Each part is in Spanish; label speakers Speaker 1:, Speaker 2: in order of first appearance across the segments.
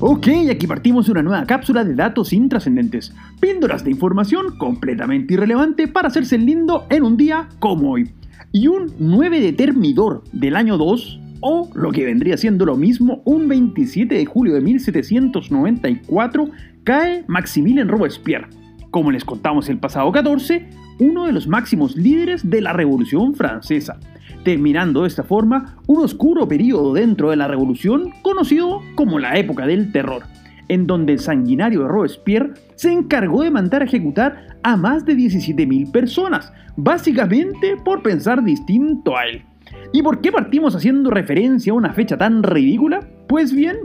Speaker 1: Ok, aquí partimos una nueva cápsula de datos intrascendentes. Píldoras de información completamente irrelevante para hacerse lindo en un día como hoy. Y un 9 de termidor del año 2, o lo que vendría siendo lo mismo, un 27 de julio de 1794, cae Maximilien Robespierre. Como les contamos el pasado 14, uno de los máximos líderes de la Revolución Francesa terminando de esta forma un oscuro periodo dentro de la revolución conocido como la época del terror, en donde el sanguinario Robespierre se encargó de mandar a ejecutar a más de 17.000 personas, básicamente por pensar distinto a él. ¿Y por qué partimos haciendo referencia a una fecha tan ridícula? Pues bien,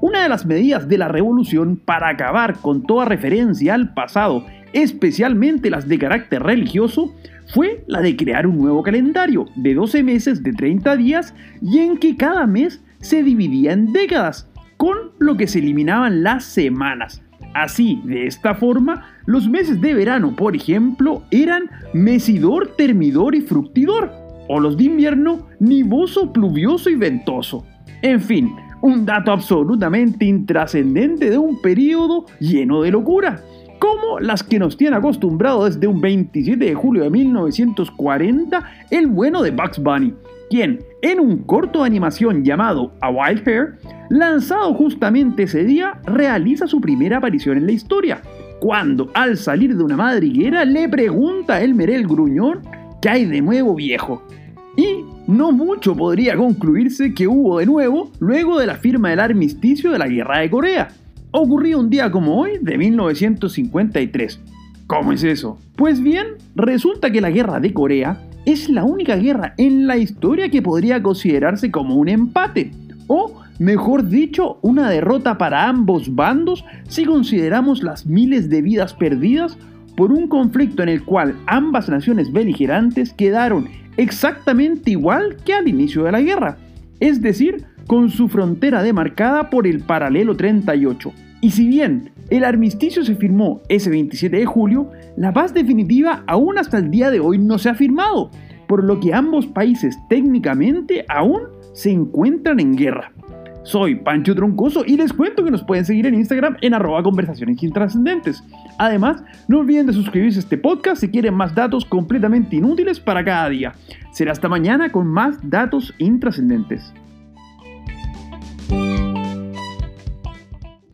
Speaker 1: una de las medidas de la revolución para acabar con toda referencia al pasado, especialmente las de carácter religioso, fue la de crear un nuevo calendario de 12 meses de 30 días y en que cada mes se dividía en décadas, con lo que se eliminaban las semanas. Así, de esta forma, los meses de verano, por ejemplo, eran mesidor, termidor y fructidor, o los de invierno, nivoso, pluvioso y ventoso. En fin, un dato absolutamente intrascendente de un periodo lleno de locura como las que nos tiene acostumbrado desde un 27 de julio de 1940 el bueno de Bugs Bunny, quien en un corto de animación llamado A Wild Hair, lanzado justamente ese día, realiza su primera aparición en la historia, cuando al salir de una madriguera le pregunta a el gruñón qué hay de nuevo viejo. Y no mucho podría concluirse que hubo de nuevo luego de la firma del armisticio de la Guerra de Corea, ocurrió un día como hoy de 1953. ¿Cómo es eso? Pues bien, resulta que la guerra de Corea es la única guerra en la historia que podría considerarse como un empate, o mejor dicho, una derrota para ambos bandos si consideramos las miles de vidas perdidas por un conflicto en el cual ambas naciones beligerantes quedaron exactamente igual que al inicio de la guerra, es decir, con su frontera demarcada por el paralelo 38. Y si bien el armisticio se firmó ese 27 de julio, la paz definitiva aún hasta el día de hoy no se ha firmado, por lo que ambos países técnicamente aún se encuentran en guerra. Soy Pancho Troncoso y les cuento que nos pueden seguir en Instagram en arroba conversaciones intrascendentes. Además, no olviden de suscribirse a este podcast si quieren más datos completamente inútiles para cada día. Será hasta mañana con más datos intrascendentes. Bye.